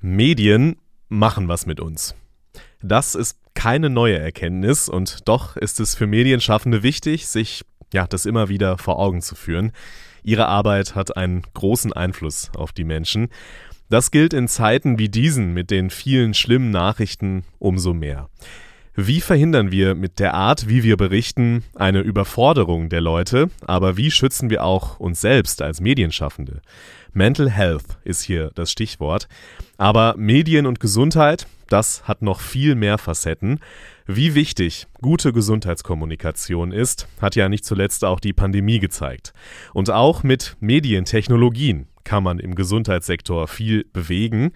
Medien machen was mit uns. Das ist keine neue Erkenntnis und doch ist es für Medienschaffende wichtig, sich ja, das immer wieder vor Augen zu führen. Ihre Arbeit hat einen großen Einfluss auf die Menschen. Das gilt in Zeiten wie diesen mit den vielen schlimmen Nachrichten umso mehr. Wie verhindern wir mit der Art, wie wir berichten, eine Überforderung der Leute, aber wie schützen wir auch uns selbst als Medienschaffende? Mental Health ist hier das Stichwort. Aber Medien und Gesundheit, das hat noch viel mehr Facetten. Wie wichtig gute Gesundheitskommunikation ist, hat ja nicht zuletzt auch die Pandemie gezeigt. Und auch mit Medientechnologien kann man im Gesundheitssektor viel bewegen.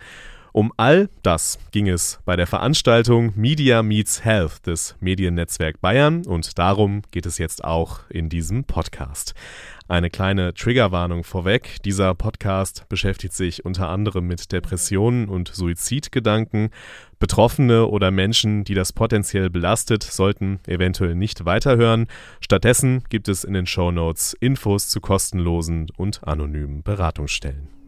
Um all das ging es bei der Veranstaltung Media Meets Health des Mediennetzwerk Bayern und darum geht es jetzt auch in diesem Podcast. Eine kleine Triggerwarnung vorweg. Dieser Podcast beschäftigt sich unter anderem mit Depressionen und Suizidgedanken. Betroffene oder Menschen, die das potenziell belastet, sollten eventuell nicht weiterhören. Stattdessen gibt es in den Show Notes Infos zu kostenlosen und anonymen Beratungsstellen.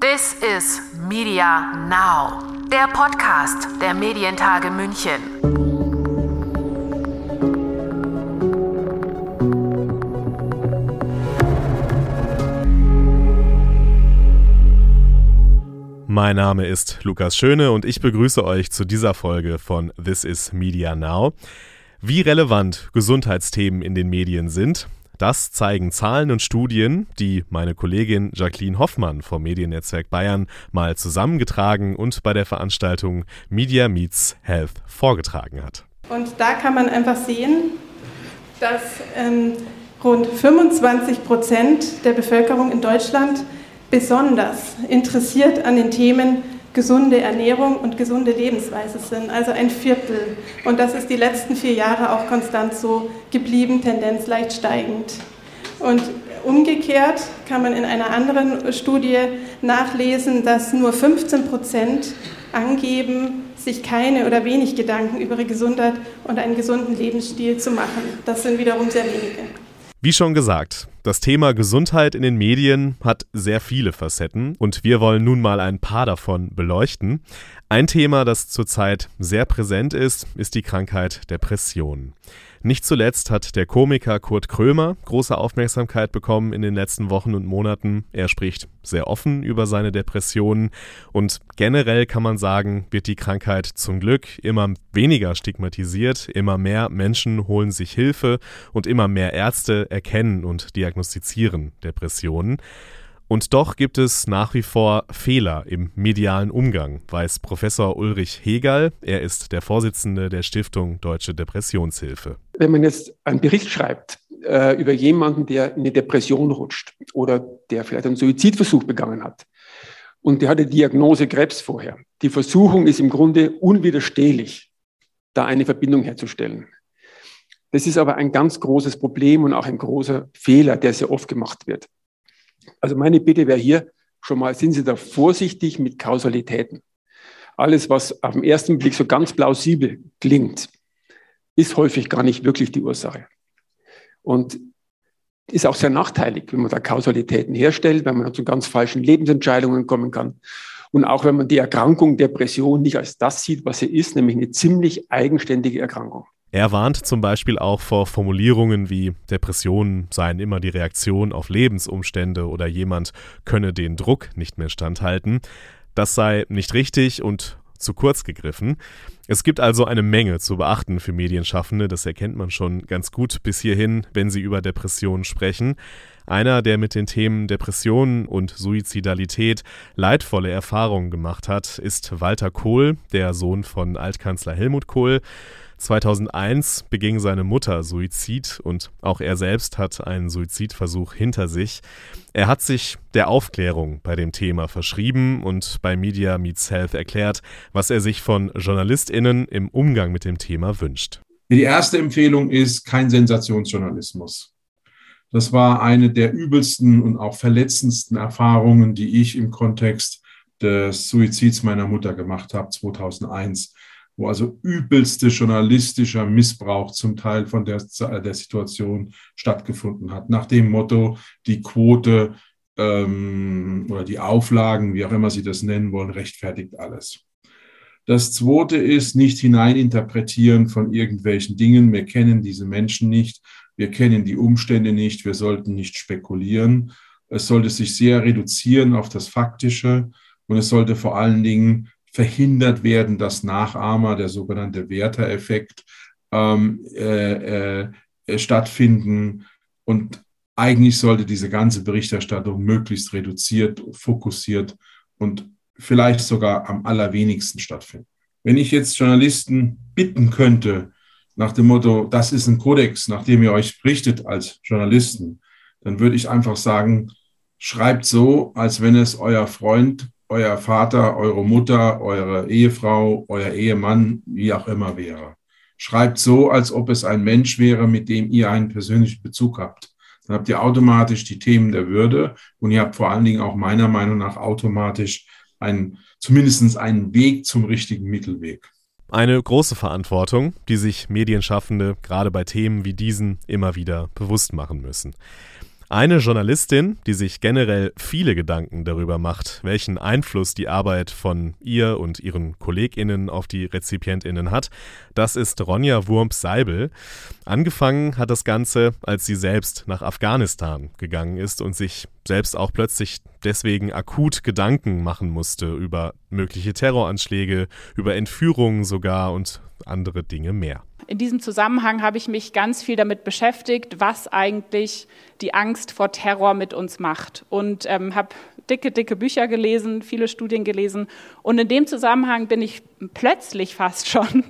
This is Media Now, der Podcast der Medientage München. Mein Name ist Lukas Schöne und ich begrüße euch zu dieser Folge von This is Media Now. Wie relevant Gesundheitsthemen in den Medien sind, das zeigen Zahlen und Studien, die meine Kollegin Jacqueline Hoffmann vom Mediennetzwerk Bayern mal zusammengetragen und bei der Veranstaltung Media Meets Health vorgetragen hat. Und da kann man einfach sehen, dass ähm, rund 25 Prozent der Bevölkerung in Deutschland besonders interessiert an den Themen gesunde Ernährung und gesunde Lebensweise sind, also ein Viertel. Und das ist die letzten vier Jahre auch konstant so geblieben, Tendenz leicht steigend. Und umgekehrt kann man in einer anderen Studie nachlesen, dass nur 15 Prozent angeben, sich keine oder wenig Gedanken über ihre Gesundheit und einen gesunden Lebensstil zu machen. Das sind wiederum sehr wenige. Wie schon gesagt, das Thema Gesundheit in den Medien hat sehr viele Facetten und wir wollen nun mal ein paar davon beleuchten. Ein Thema, das zurzeit sehr präsent ist, ist die Krankheit Depression. Nicht zuletzt hat der Komiker Kurt Krömer große Aufmerksamkeit bekommen in den letzten Wochen und Monaten. Er spricht sehr offen über seine Depressionen und generell kann man sagen, wird die Krankheit zum Glück immer weniger stigmatisiert, immer mehr Menschen holen sich Hilfe und immer mehr Ärzte erkennen und diagnostizieren Depressionen. Und doch gibt es nach wie vor Fehler im medialen Umgang, weiß Professor Ulrich Hegel. Er ist der Vorsitzende der Stiftung Deutsche Depressionshilfe. Wenn man jetzt einen Bericht schreibt äh, über jemanden, der in eine Depression rutscht oder der vielleicht einen Suizidversuch begangen hat und der hatte Diagnose Krebs vorher, die Versuchung ist im Grunde unwiderstehlich, da eine Verbindung herzustellen. Das ist aber ein ganz großes Problem und auch ein großer Fehler, der sehr oft gemacht wird. Also meine Bitte wäre hier schon mal, sind Sie da vorsichtig mit Kausalitäten. Alles, was auf den ersten Blick so ganz plausibel klingt, ist häufig gar nicht wirklich die Ursache. Und ist auch sehr nachteilig, wenn man da Kausalitäten herstellt, wenn man zu ganz falschen Lebensentscheidungen kommen kann. Und auch wenn man die Erkrankung Depression nicht als das sieht, was sie ist, nämlich eine ziemlich eigenständige Erkrankung. Er warnt zum Beispiel auch vor Formulierungen wie Depressionen seien immer die Reaktion auf Lebensumstände oder jemand könne den Druck nicht mehr standhalten. Das sei nicht richtig und zu kurz gegriffen. Es gibt also eine Menge zu beachten für Medienschaffende, das erkennt man schon ganz gut bis hierhin, wenn sie über Depressionen sprechen. Einer, der mit den Themen Depressionen und Suizidalität leidvolle Erfahrungen gemacht hat, ist Walter Kohl, der Sohn von Altkanzler Helmut Kohl. 2001 beging seine Mutter Suizid und auch er selbst hat einen Suizidversuch hinter sich. Er hat sich der Aufklärung bei dem Thema verschrieben und bei Media Meets Health erklärt, was er sich von JournalistInnen im Umgang mit dem Thema wünscht. Die erste Empfehlung ist kein Sensationsjournalismus. Das war eine der übelsten und auch verletzendsten Erfahrungen, die ich im Kontext des Suizids meiner Mutter gemacht habe, 2001 wo also übelste journalistischer Missbrauch zum Teil von der, der Situation stattgefunden hat. Nach dem Motto, die Quote ähm, oder die Auflagen, wie auch immer Sie das nennen wollen, rechtfertigt alles. Das zweite ist nicht hineininterpretieren von irgendwelchen Dingen. Wir kennen diese Menschen nicht. Wir kennen die Umstände nicht. Wir sollten nicht spekulieren. Es sollte sich sehr reduzieren auf das Faktische und es sollte vor allen Dingen verhindert werden, dass Nachahmer, der sogenannte Werter-Effekt, ähm, äh, äh, stattfinden. Und eigentlich sollte diese ganze Berichterstattung möglichst reduziert, fokussiert und vielleicht sogar am allerwenigsten stattfinden. Wenn ich jetzt Journalisten bitten könnte, nach dem Motto, das ist ein Kodex, nach dem ihr euch richtet als Journalisten, dann würde ich einfach sagen, schreibt so, als wenn es euer Freund, euer Vater, eure Mutter, eure Ehefrau, euer Ehemann, wie auch immer wäre. Schreibt so, als ob es ein Mensch wäre, mit dem ihr einen persönlichen Bezug habt. Dann habt ihr automatisch die Themen der Würde und ihr habt vor allen Dingen auch meiner Meinung nach automatisch einen, zumindest einen Weg zum richtigen Mittelweg. Eine große Verantwortung, die sich Medienschaffende gerade bei Themen wie diesen immer wieder bewusst machen müssen. Eine Journalistin, die sich generell viele Gedanken darüber macht, welchen Einfluss die Arbeit von ihr und ihren KollegInnen auf die RezipientInnen hat, das ist Ronja Wurmp-Seibel. Angefangen hat das Ganze, als sie selbst nach Afghanistan gegangen ist und sich selbst auch plötzlich deswegen akut Gedanken machen musste über mögliche Terroranschläge, über Entführungen sogar und andere Dinge mehr. In diesem Zusammenhang habe ich mich ganz viel damit beschäftigt, was eigentlich die Angst vor Terror mit uns macht. Und ähm, habe dicke, dicke Bücher gelesen, viele Studien gelesen. Und in dem Zusammenhang bin ich plötzlich fast schon,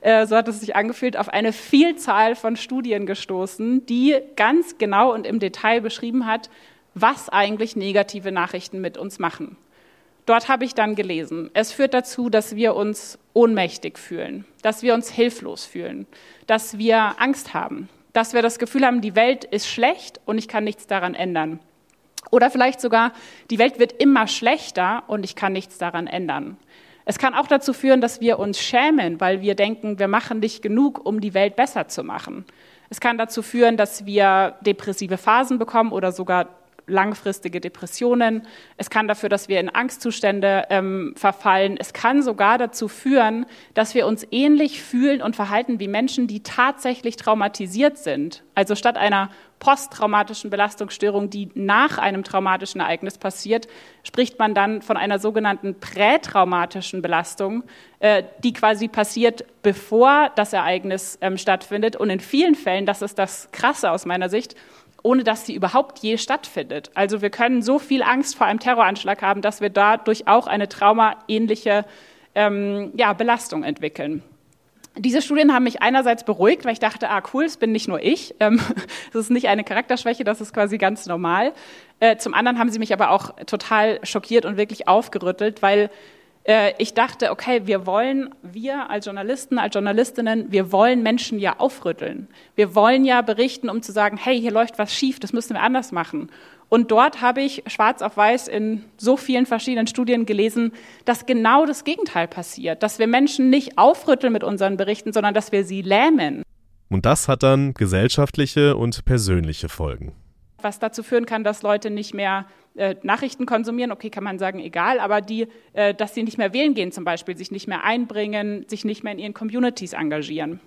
äh, so hat es sich angefühlt, auf eine Vielzahl von Studien gestoßen, die ganz genau und im Detail beschrieben hat, was eigentlich negative Nachrichten mit uns machen. Dort habe ich dann gelesen, es führt dazu, dass wir uns ohnmächtig fühlen, dass wir uns hilflos fühlen, dass wir Angst haben, dass wir das Gefühl haben, die Welt ist schlecht und ich kann nichts daran ändern. Oder vielleicht sogar, die Welt wird immer schlechter und ich kann nichts daran ändern. Es kann auch dazu führen, dass wir uns schämen, weil wir denken, wir machen nicht genug, um die Welt besser zu machen. Es kann dazu führen, dass wir depressive Phasen bekommen oder sogar langfristige Depressionen. Es kann dafür, dass wir in Angstzustände ähm, verfallen. Es kann sogar dazu führen, dass wir uns ähnlich fühlen und verhalten wie Menschen, die tatsächlich traumatisiert sind. Also statt einer posttraumatischen Belastungsstörung, die nach einem traumatischen Ereignis passiert, spricht man dann von einer sogenannten prätraumatischen Belastung, äh, die quasi passiert, bevor das Ereignis ähm, stattfindet. Und in vielen Fällen, das ist das Krasse aus meiner Sicht, ohne dass sie überhaupt je stattfindet. Also wir können so viel Angst vor einem Terroranschlag haben, dass wir dadurch auch eine traumaähnliche ähm, ja, Belastung entwickeln. Diese Studien haben mich einerseits beruhigt, weil ich dachte, ah cool, es bin nicht nur ich, ähm, das ist nicht eine Charakterschwäche, das ist quasi ganz normal. Äh, zum anderen haben sie mich aber auch total schockiert und wirklich aufgerüttelt, weil äh, ich dachte, okay, wir wollen, wir als Journalisten, als Journalistinnen, wir wollen Menschen ja aufrütteln. Wir wollen ja berichten, um zu sagen, hey, hier läuft was schief, das müssen wir anders machen. Und dort habe ich schwarz auf weiß in so vielen verschiedenen Studien gelesen, dass genau das Gegenteil passiert, dass wir Menschen nicht aufrütteln mit unseren Berichten, sondern dass wir sie lähmen. Und das hat dann gesellschaftliche und persönliche Folgen. Was dazu führen kann, dass Leute nicht mehr äh, Nachrichten konsumieren, okay, kann man sagen, egal, aber die, äh, dass sie nicht mehr wählen gehen zum Beispiel, sich nicht mehr einbringen, sich nicht mehr in ihren Communities engagieren.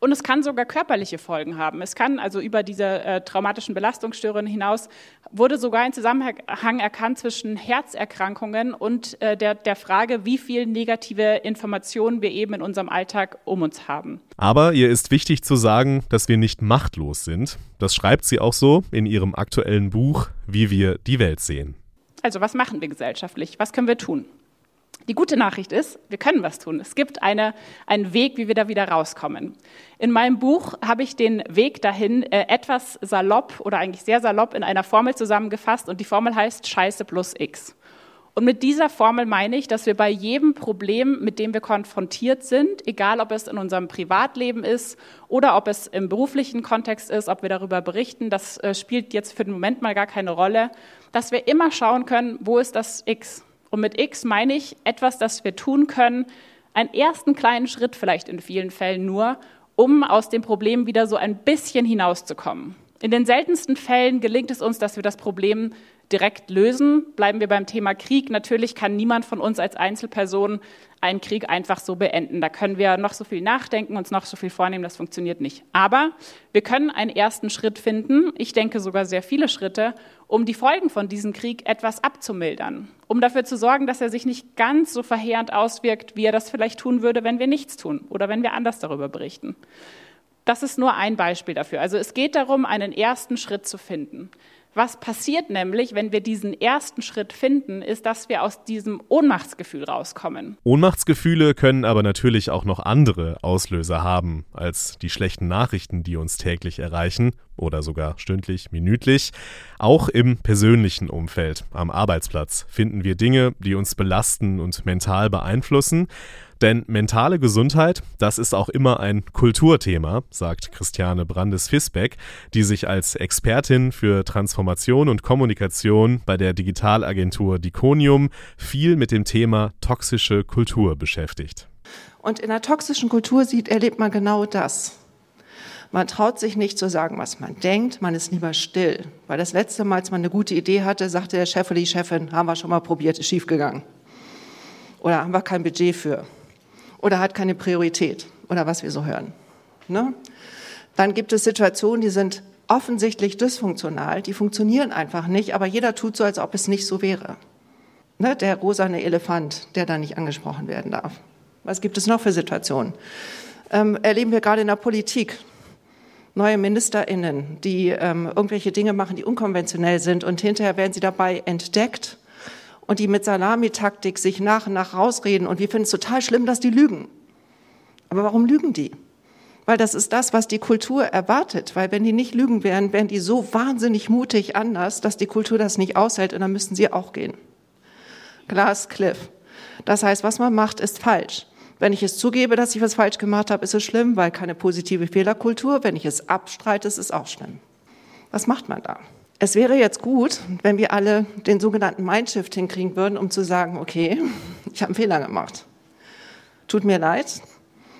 Und es kann sogar körperliche Folgen haben. Es kann also über diese äh, traumatischen Belastungsstörungen hinaus, wurde sogar ein Zusammenhang erkannt zwischen Herzerkrankungen und äh, der, der Frage, wie viel negative Informationen wir eben in unserem Alltag um uns haben. Aber ihr ist wichtig zu sagen, dass wir nicht machtlos sind. Das schreibt sie auch so in ihrem aktuellen Buch, Wie wir die Welt sehen. Also was machen wir gesellschaftlich? Was können wir tun? Die gute Nachricht ist, wir können was tun. Es gibt eine, einen Weg, wie wir da wieder rauskommen. In meinem Buch habe ich den Weg dahin äh, etwas salopp oder eigentlich sehr salopp in einer Formel zusammengefasst und die Formel heißt Scheiße plus X. Und mit dieser Formel meine ich, dass wir bei jedem Problem, mit dem wir konfrontiert sind, egal ob es in unserem Privatleben ist oder ob es im beruflichen Kontext ist, ob wir darüber berichten, das äh, spielt jetzt für den Moment mal gar keine Rolle, dass wir immer schauen können, wo ist das X? Und mit X meine ich etwas, das wir tun können, einen ersten kleinen Schritt vielleicht in vielen Fällen nur, um aus dem Problem wieder so ein bisschen hinauszukommen. In den seltensten Fällen gelingt es uns, dass wir das Problem direkt lösen. Bleiben wir beim Thema Krieg. Natürlich kann niemand von uns als Einzelperson einen Krieg einfach so beenden. Da können wir noch so viel nachdenken, uns noch so viel vornehmen, das funktioniert nicht. Aber wir können einen ersten Schritt finden, ich denke sogar sehr viele Schritte, um die Folgen von diesem Krieg etwas abzumildern, um dafür zu sorgen, dass er sich nicht ganz so verheerend auswirkt, wie er das vielleicht tun würde, wenn wir nichts tun oder wenn wir anders darüber berichten. Das ist nur ein Beispiel dafür. Also es geht darum, einen ersten Schritt zu finden. Was passiert nämlich, wenn wir diesen ersten Schritt finden, ist, dass wir aus diesem Ohnmachtsgefühl rauskommen. Ohnmachtsgefühle können aber natürlich auch noch andere Auslöser haben als die schlechten Nachrichten, die uns täglich erreichen oder sogar stündlich, minütlich. Auch im persönlichen Umfeld, am Arbeitsplatz, finden wir Dinge, die uns belasten und mental beeinflussen. Denn mentale Gesundheit, das ist auch immer ein Kulturthema, sagt Christiane Brandes-Fisbeck, die sich als Expertin für Transformation und Kommunikation bei der Digitalagentur Diconium viel mit dem Thema toxische Kultur beschäftigt. Und in einer toxischen Kultur sieht, erlebt man genau das. Man traut sich nicht zu sagen, was man denkt, man ist lieber still. Weil das letzte Mal, als man eine gute Idee hatte, sagte der Chef oder die Chefin, haben wir schon mal probiert, ist schiefgegangen. Oder haben wir kein Budget für oder hat keine Priorität oder was wir so hören. Ne? Dann gibt es Situationen, die sind offensichtlich dysfunktional, die funktionieren einfach nicht, aber jeder tut so, als ob es nicht so wäre. Ne? Der rosane Elefant, der da nicht angesprochen werden darf. Was gibt es noch für Situationen? Ähm, erleben wir gerade in der Politik. Neue MinisterInnen, die ähm, irgendwelche Dinge machen, die unkonventionell sind und hinterher werden sie dabei entdeckt und die mit Salamitaktik sich nach und nach rausreden und wir finden es total schlimm, dass die lügen. Aber warum lügen die? Weil das ist das, was die Kultur erwartet. Weil wenn die nicht lügen wären, wären die so wahnsinnig mutig anders, dass die Kultur das nicht aushält und dann müssten sie auch gehen. Glass Cliff. Das heißt, was man macht, ist falsch. Wenn ich es zugebe, dass ich was falsch gemacht habe, ist es schlimm, weil keine positive Fehlerkultur. Wenn ich es abstreite, ist es auch schlimm. Was macht man da? Es wäre jetzt gut, wenn wir alle den sogenannten Mindshift hinkriegen würden, um zu sagen, okay, ich habe einen Fehler gemacht. Tut mir leid.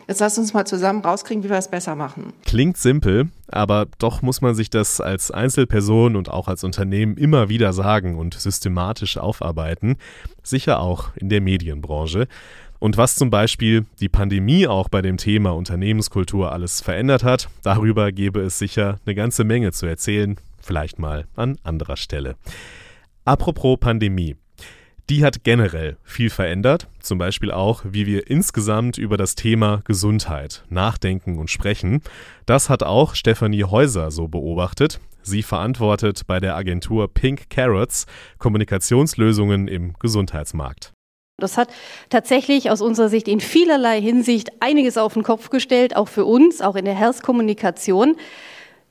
Jetzt lass uns mal zusammen rauskriegen, wie wir es besser machen. Klingt simpel, aber doch muss man sich das als Einzelperson und auch als Unternehmen immer wieder sagen und systematisch aufarbeiten. Sicher auch in der Medienbranche. Und was zum Beispiel die Pandemie auch bei dem Thema Unternehmenskultur alles verändert hat, darüber gäbe es sicher eine ganze Menge zu erzählen, vielleicht mal an anderer Stelle. Apropos Pandemie. Die hat generell viel verändert, zum Beispiel auch, wie wir insgesamt über das Thema Gesundheit nachdenken und sprechen. Das hat auch Stefanie Häuser so beobachtet. Sie verantwortet bei der Agentur Pink Carrots Kommunikationslösungen im Gesundheitsmarkt. Das hat tatsächlich aus unserer Sicht in vielerlei Hinsicht einiges auf den Kopf gestellt, auch für uns, auch in der Health-Kommunikation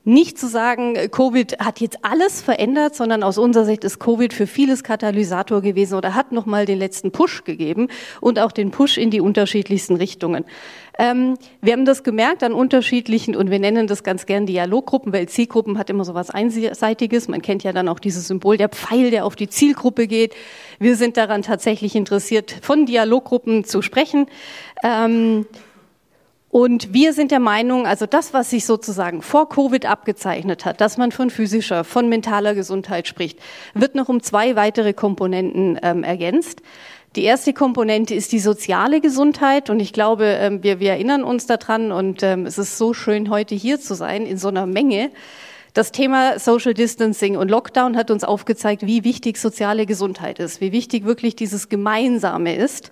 nicht zu sagen, Covid hat jetzt alles verändert, sondern aus unserer Sicht ist Covid für vieles Katalysator gewesen oder hat nochmal den letzten Push gegeben und auch den Push in die unterschiedlichsten Richtungen. Ähm, wir haben das gemerkt an unterschiedlichen, und wir nennen das ganz gern Dialoggruppen, weil Zielgruppen hat immer so was Einseitiges. Man kennt ja dann auch dieses Symbol, der Pfeil, der auf die Zielgruppe geht. Wir sind daran tatsächlich interessiert, von Dialoggruppen zu sprechen. Ähm, und wir sind der Meinung, also das, was sich sozusagen vor Covid abgezeichnet hat, dass man von physischer, von mentaler Gesundheit spricht, wird noch um zwei weitere Komponenten ähm, ergänzt. Die erste Komponente ist die soziale Gesundheit und ich glaube, ähm, wir, wir erinnern uns daran und ähm, es ist so schön, heute hier zu sein in so einer Menge. Das Thema Social Distancing und Lockdown hat uns aufgezeigt, wie wichtig soziale Gesundheit ist, wie wichtig wirklich dieses Gemeinsame ist.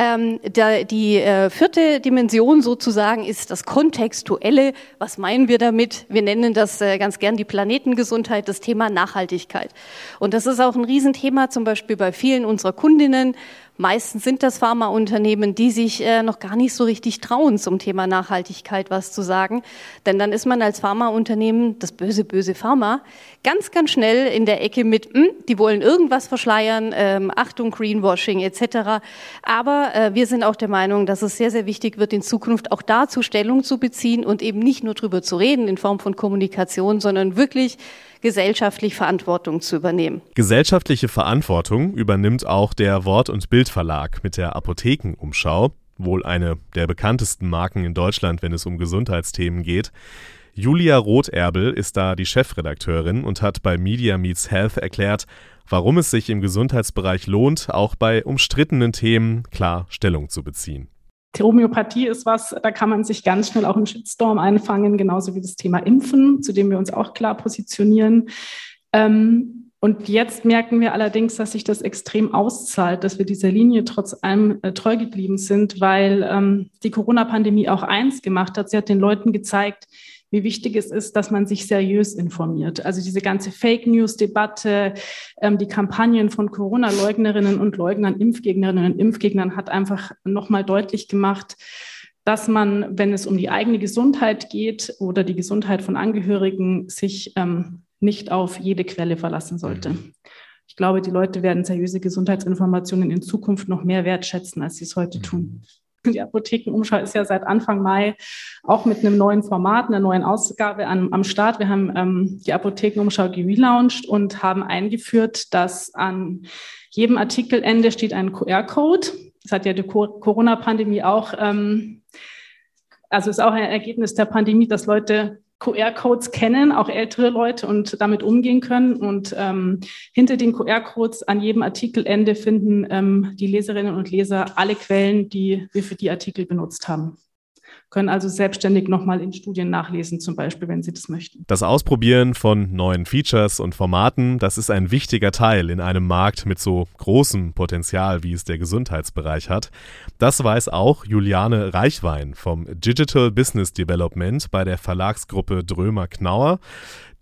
Ähm, der, die äh, vierte Dimension sozusagen ist das Kontextuelle. Was meinen wir damit? Wir nennen das äh, ganz gern die Planetengesundheit, das Thema Nachhaltigkeit. Und das ist auch ein Riesenthema zum Beispiel bei vielen unserer Kundinnen Meistens sind das Pharmaunternehmen, die sich äh, noch gar nicht so richtig trauen, zum Thema Nachhaltigkeit was zu sagen. Denn dann ist man als Pharmaunternehmen, das böse, böse Pharma, ganz, ganz schnell in der Ecke mit, mh, hm, die wollen irgendwas verschleiern, ähm, Achtung, Greenwashing etc. Aber äh, wir sind auch der Meinung, dass es sehr, sehr wichtig wird, in Zukunft auch dazu Stellung zu beziehen und eben nicht nur drüber zu reden in Form von Kommunikation, sondern wirklich gesellschaftlich Verantwortung zu übernehmen. Gesellschaftliche Verantwortung übernimmt auch der Wort- und Bildverlag mit der Apothekenumschau, wohl eine der bekanntesten Marken in Deutschland, wenn es um Gesundheitsthemen geht. Julia Rotherbel ist da die Chefredakteurin und hat bei Media Meets Health erklärt, warum es sich im Gesundheitsbereich lohnt, auch bei umstrittenen Themen klar Stellung zu beziehen. Die Homöopathie ist was, da kann man sich ganz schnell auch einen Shitstorm einfangen, genauso wie das Thema Impfen, zu dem wir uns auch klar positionieren. Ähm, und jetzt merken wir allerdings, dass sich das extrem auszahlt, dass wir dieser Linie trotz allem äh, treu geblieben sind, weil ähm, die Corona-Pandemie auch eins gemacht hat. Sie hat den Leuten gezeigt, wie wichtig es ist, dass man sich seriös informiert. Also diese ganze Fake News-Debatte, ähm, die Kampagnen von Corona-Leugnerinnen und Leugnern, Impfgegnerinnen und Impfgegnern hat einfach nochmal deutlich gemacht, dass man, wenn es um die eigene Gesundheit geht oder die Gesundheit von Angehörigen, sich ähm, nicht auf jede Quelle verlassen sollte. Mhm. Ich glaube, die Leute werden seriöse Gesundheitsinformationen in Zukunft noch mehr wertschätzen, als sie es heute tun. Die Apothekenumschau ist ja seit Anfang Mai auch mit einem neuen Format, einer neuen Ausgabe am, am Start. Wir haben ähm, die Apothekenumschau gelauncht und haben eingeführt, dass an jedem Artikelende steht ein QR-Code. Das hat ja die Corona-Pandemie auch, ähm, also ist auch ein Ergebnis der Pandemie, dass Leute QR-Codes kennen, auch ältere Leute und damit umgehen können. Und ähm, hinter den QR-Codes an jedem Artikelende finden ähm, die Leserinnen und Leser alle Quellen, die wir für die Artikel benutzt haben können also selbstständig nochmal in Studien nachlesen, zum Beispiel, wenn sie das möchten. Das Ausprobieren von neuen Features und Formaten, das ist ein wichtiger Teil in einem Markt mit so großem Potenzial, wie es der Gesundheitsbereich hat. Das weiß auch Juliane Reichwein vom Digital Business Development bei der Verlagsgruppe Drömer Knauer.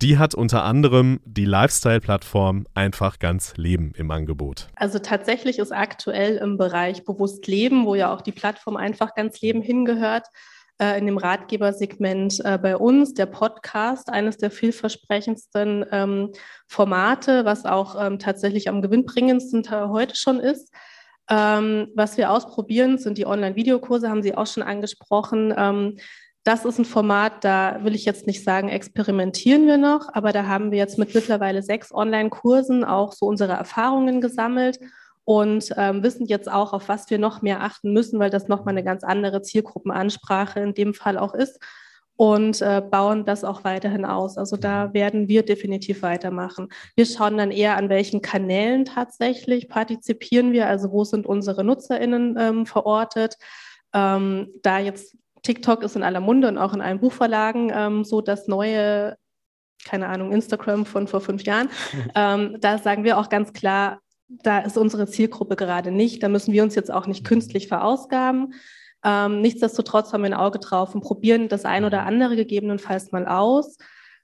Die hat unter anderem die Lifestyle-Plattform Einfach ganz Leben im Angebot. Also tatsächlich ist aktuell im Bereich Bewusst Leben, wo ja auch die Plattform Einfach ganz Leben hingehört, äh, in dem Ratgebersegment äh, bei uns, der Podcast, eines der vielversprechendsten ähm, Formate, was auch ähm, tatsächlich am gewinnbringendsten heute schon ist. Ähm, was wir ausprobieren, sind die Online-Videokurse, haben Sie auch schon angesprochen. Das ist ein Format, da will ich jetzt nicht sagen, experimentieren wir noch, aber da haben wir jetzt mit mittlerweile sechs Online-Kursen auch so unsere Erfahrungen gesammelt und ähm, wissen jetzt auch, auf was wir noch mehr achten müssen, weil das nochmal eine ganz andere Zielgruppenansprache in dem Fall auch ist und äh, bauen das auch weiterhin aus. Also da werden wir definitiv weitermachen. Wir schauen dann eher, an welchen Kanälen tatsächlich partizipieren wir, also wo sind unsere NutzerInnen ähm, verortet. Ähm, da jetzt TikTok ist in aller Munde und auch in allen Buchverlagen ähm, so das neue, keine Ahnung, Instagram von vor fünf Jahren. Ähm, da sagen wir auch ganz klar, da ist unsere Zielgruppe gerade nicht. Da müssen wir uns jetzt auch nicht künstlich verausgaben. Ähm, nichtsdestotrotz haben wir ein Auge drauf und probieren das ein oder andere gegebenenfalls mal aus,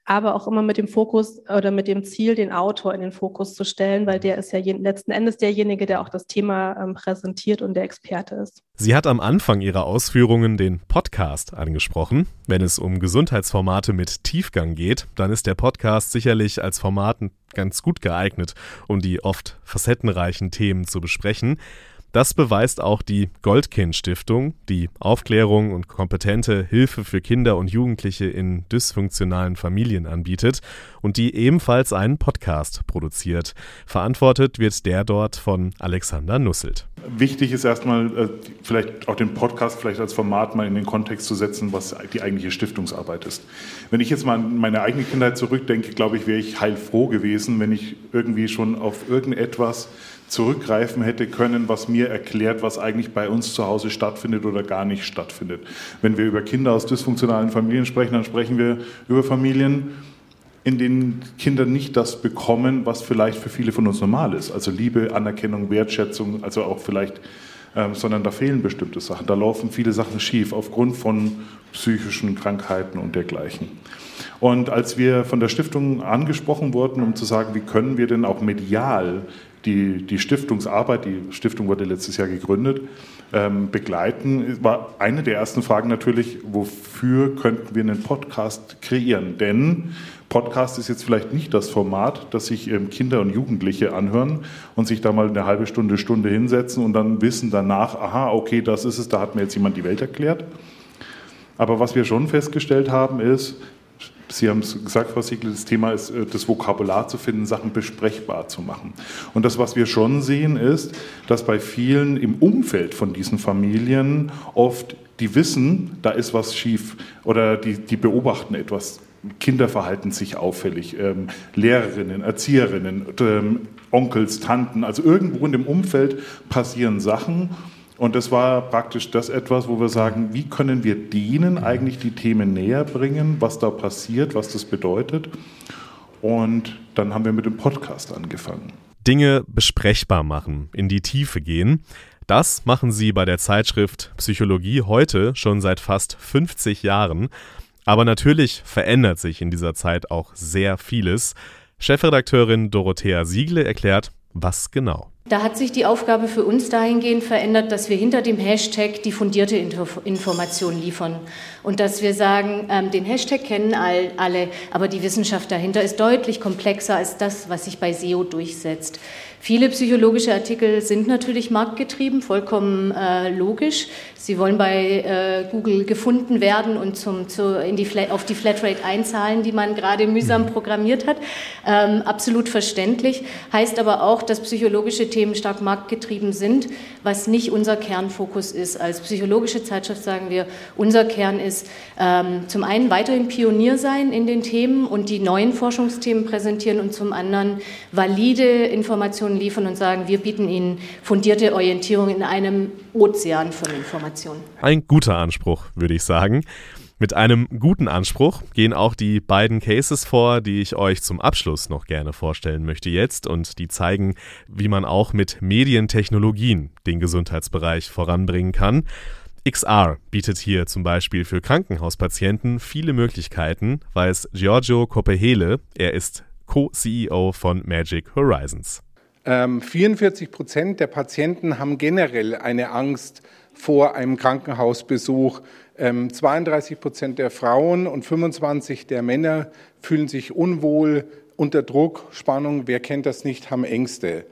aber auch immer mit dem Fokus oder mit dem Ziel, den Autor in den Fokus zu stellen, weil der ist ja letzten Endes derjenige, der auch das Thema ähm, präsentiert und der Experte ist. Sie hat am Anfang ihrer Ausführungen den Podcast angesprochen. Wenn es um Gesundheitsformate mit Tiefgang geht, dann ist der Podcast sicherlich als Format ganz gut geeignet, um die oft facettenreichen Themen zu besprechen. Das beweist auch die Goldkind Stiftung, die Aufklärung und kompetente Hilfe für Kinder und Jugendliche in dysfunktionalen Familien anbietet und die ebenfalls einen Podcast produziert. Verantwortet wird der dort von Alexander Nusselt. Wichtig ist erstmal, äh, vielleicht auch den Podcast vielleicht als Format mal in den Kontext zu setzen, was die eigentliche Stiftungsarbeit ist. Wenn ich jetzt mal an meine eigene Kindheit zurückdenke, glaube ich, wäre ich heilfroh gewesen, wenn ich irgendwie schon auf irgendetwas zurückgreifen hätte können, was mir erklärt, was eigentlich bei uns zu Hause stattfindet oder gar nicht stattfindet. Wenn wir über Kinder aus dysfunktionalen Familien sprechen, dann sprechen wir über Familien, in denen Kinder nicht das bekommen, was vielleicht für viele von uns normal ist. Also Liebe, Anerkennung, Wertschätzung, also auch vielleicht, ähm, sondern da fehlen bestimmte Sachen. Da laufen viele Sachen schief aufgrund von psychischen Krankheiten und dergleichen. Und als wir von der Stiftung angesprochen wurden, um zu sagen, wie können wir denn auch medial die, die Stiftungsarbeit, die Stiftung wurde letztes Jahr gegründet, ähm, begleiten, war eine der ersten Fragen natürlich, wofür könnten wir einen Podcast kreieren? Denn Podcast ist jetzt vielleicht nicht das Format, das sich ähm, Kinder und Jugendliche anhören und sich da mal eine halbe Stunde, Stunde hinsetzen und dann wissen danach, aha, okay, das ist es, da hat mir jetzt jemand die Welt erklärt. Aber was wir schon festgestellt haben, ist, Sie haben es gesagt, Frau Siegel, das Thema ist, äh, das Vokabular zu finden, Sachen besprechbar zu machen. Und das, was wir schon sehen, ist, dass bei vielen im Umfeld von diesen Familien oft die wissen, da ist was schief oder die, die beobachten etwas Kinder verhalten sich auffällig, ähm, Lehrerinnen, Erzieherinnen, ähm, Onkels, Tanten, also irgendwo in dem Umfeld passieren Sachen. Und das war praktisch das etwas, wo wir sagen, wie können wir denen eigentlich die Themen näher bringen, was da passiert, was das bedeutet. Und dann haben wir mit dem Podcast angefangen. Dinge besprechbar machen, in die Tiefe gehen. Das machen sie bei der Zeitschrift Psychologie heute schon seit fast 50 Jahren. Aber natürlich verändert sich in dieser Zeit auch sehr vieles. Chefredakteurin Dorothea Siegle erklärt, was genau. Da hat sich die Aufgabe für uns dahingehend verändert, dass wir hinter dem Hashtag die fundierte Information liefern und dass wir sagen, ähm, den Hashtag kennen all, alle, aber die Wissenschaft dahinter ist deutlich komplexer als das, was sich bei SEO durchsetzt. Viele psychologische Artikel sind natürlich marktgetrieben, vollkommen äh, logisch. Sie wollen bei äh, Google gefunden werden und zum, zu, in die Flat, auf die Flatrate einzahlen, die man gerade mühsam programmiert hat. Ähm, absolut verständlich. Heißt aber auch, dass psychologische Themen stark marktgetrieben sind, was nicht unser Kernfokus ist. Als psychologische Zeitschrift sagen wir, unser Kern ist ähm, zum einen weiterhin Pionier sein in den Themen und die neuen Forschungsthemen präsentieren und zum anderen valide Informationen liefern und sagen, wir bieten Ihnen fundierte Orientierung in einem Ozean von Informationen. Ein guter Anspruch, würde ich sagen. Mit einem guten Anspruch gehen auch die beiden Cases vor, die ich euch zum Abschluss noch gerne vorstellen möchte jetzt und die zeigen, wie man auch mit Medientechnologien den Gesundheitsbereich voranbringen kann. XR bietet hier zum Beispiel für Krankenhauspatienten viele Möglichkeiten, weiß Giorgio Coppehele. Er ist Co-CEO von Magic Horizons. Ähm, 44 Prozent der Patienten haben generell eine Angst vor einem Krankenhausbesuch. 32 ähm, Prozent der Frauen und 25 der Männer fühlen sich unwohl, unter Druck, Spannung, wer kennt das nicht, haben Ängste.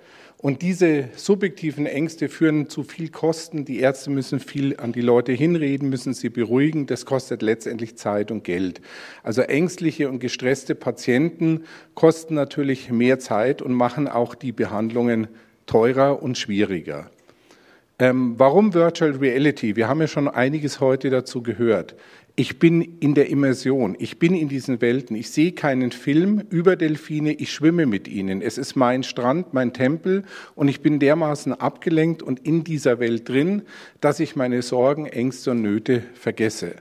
Und diese subjektiven Ängste führen zu viel Kosten. Die Ärzte müssen viel an die Leute hinreden, müssen sie beruhigen. Das kostet letztendlich Zeit und Geld. Also ängstliche und gestresste Patienten kosten natürlich mehr Zeit und machen auch die Behandlungen teurer und schwieriger. Ähm, warum Virtual Reality? Wir haben ja schon einiges heute dazu gehört. Ich bin in der Immersion, ich bin in diesen Welten, ich sehe keinen Film über Delfine, ich schwimme mit ihnen. Es ist mein Strand, mein Tempel und ich bin dermaßen abgelenkt und in dieser Welt drin, dass ich meine Sorgen, Ängste und Nöte vergesse.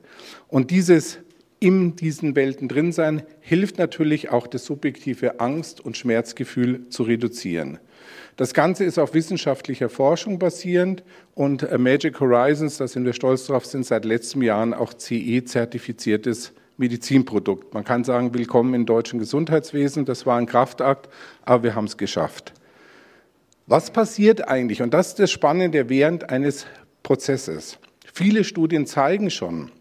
Und dieses in diesen Welten drin sein hilft natürlich auch das subjektive Angst- und Schmerzgefühl zu reduzieren. Das Ganze ist auf wissenschaftlicher Forschung basierend und äh, Magic Horizons, da sind wir stolz drauf, sind seit letztem Jahr auch CE-zertifiziertes Medizinprodukt. Man kann sagen, willkommen im deutschen Gesundheitswesen. Das war ein Kraftakt, aber wir haben es geschafft. Was passiert eigentlich? Und das ist das Spannende während eines Prozesses. Viele Studien zeigen schon,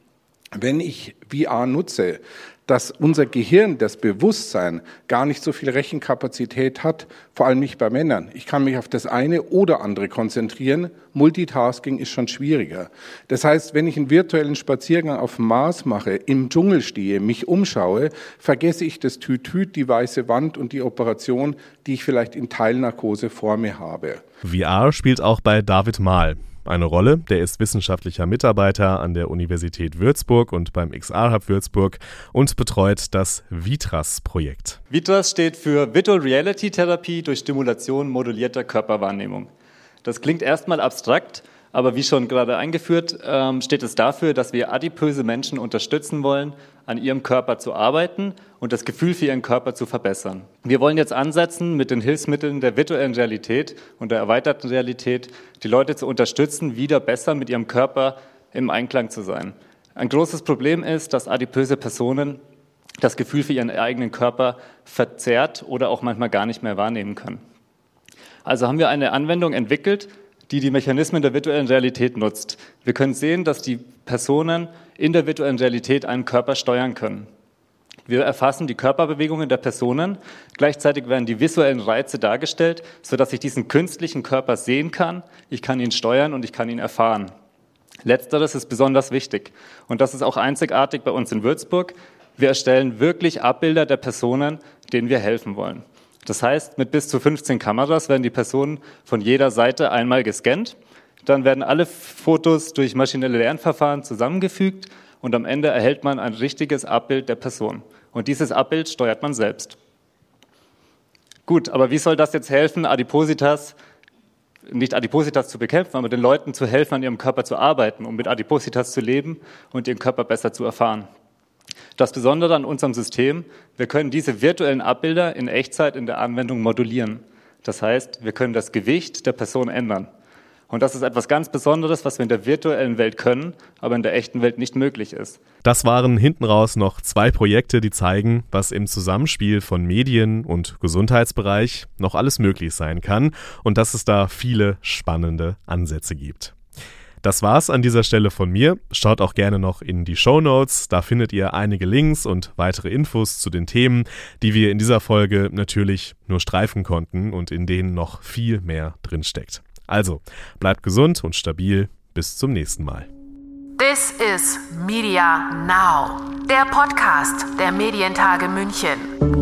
wenn ich VR nutze, dass unser Gehirn, das Bewusstsein, gar nicht so viel Rechenkapazität hat, vor allem nicht bei Männern. Ich kann mich auf das eine oder andere konzentrieren. Multitasking ist schon schwieriger. Das heißt, wenn ich einen virtuellen Spaziergang auf dem Mars mache, im Dschungel stehe, mich umschaue, vergesse ich das Tütüt, die weiße Wand und die Operation, die ich vielleicht in Teilnarkose vor mir habe. VR spielt auch bei David Mahl eine Rolle. Der ist wissenschaftlicher Mitarbeiter an der Universität Würzburg und beim XR Hub Würzburg und betreut das VITRAS-Projekt. VITRAS steht für Virtual Reality Therapie durch Stimulation modulierter Körperwahrnehmung. Das klingt erstmal abstrakt, aber wie schon gerade eingeführt, ähm, steht es dafür, dass wir adipöse Menschen unterstützen wollen, an ihrem Körper zu arbeiten und das Gefühl für ihren Körper zu verbessern. Wir wollen jetzt ansetzen, mit den Hilfsmitteln der virtuellen Realität und der erweiterten Realität die Leute zu unterstützen, wieder besser mit ihrem Körper im Einklang zu sein. Ein großes Problem ist, dass adipöse Personen das Gefühl für ihren eigenen Körper verzerrt oder auch manchmal gar nicht mehr wahrnehmen können. Also haben wir eine Anwendung entwickelt, die die Mechanismen der virtuellen Realität nutzt. Wir können sehen, dass die Personen in der virtuellen Realität einen Körper steuern können. Wir erfassen die Körperbewegungen der Personen. Gleichzeitig werden die visuellen Reize dargestellt, sodass ich diesen künstlichen Körper sehen kann. Ich kann ihn steuern und ich kann ihn erfahren. Letzteres ist besonders wichtig. Und das ist auch einzigartig bei uns in Würzburg. Wir erstellen wirklich Abbilder der Personen, denen wir helfen wollen. Das heißt, mit bis zu 15 Kameras werden die Personen von jeder Seite einmal gescannt. Dann werden alle Fotos durch maschinelle Lernverfahren zusammengefügt und am Ende erhält man ein richtiges Abbild der Person. Und dieses Abbild steuert man selbst. Gut, aber wie soll das jetzt helfen, Adipositas, nicht Adipositas zu bekämpfen, aber den Leuten zu helfen, an ihrem Körper zu arbeiten, um mit Adipositas zu leben und ihren Körper besser zu erfahren? Das Besondere an unserem System, wir können diese virtuellen Abbilder in Echtzeit in der Anwendung modulieren. Das heißt, wir können das Gewicht der Person ändern. Und das ist etwas ganz Besonderes, was wir in der virtuellen Welt können, aber in der echten Welt nicht möglich ist. Das waren hinten raus noch zwei Projekte, die zeigen, was im Zusammenspiel von Medien und Gesundheitsbereich noch alles möglich sein kann und dass es da viele spannende Ansätze gibt. Das war's an dieser Stelle von mir. Schaut auch gerne noch in die Show Notes. Da findet ihr einige Links und weitere Infos zu den Themen, die wir in dieser Folge natürlich nur streifen konnten und in denen noch viel mehr drinsteckt. Also, bleibt gesund und stabil. Bis zum nächsten Mal. This is Media Now, der Podcast der Medientage München.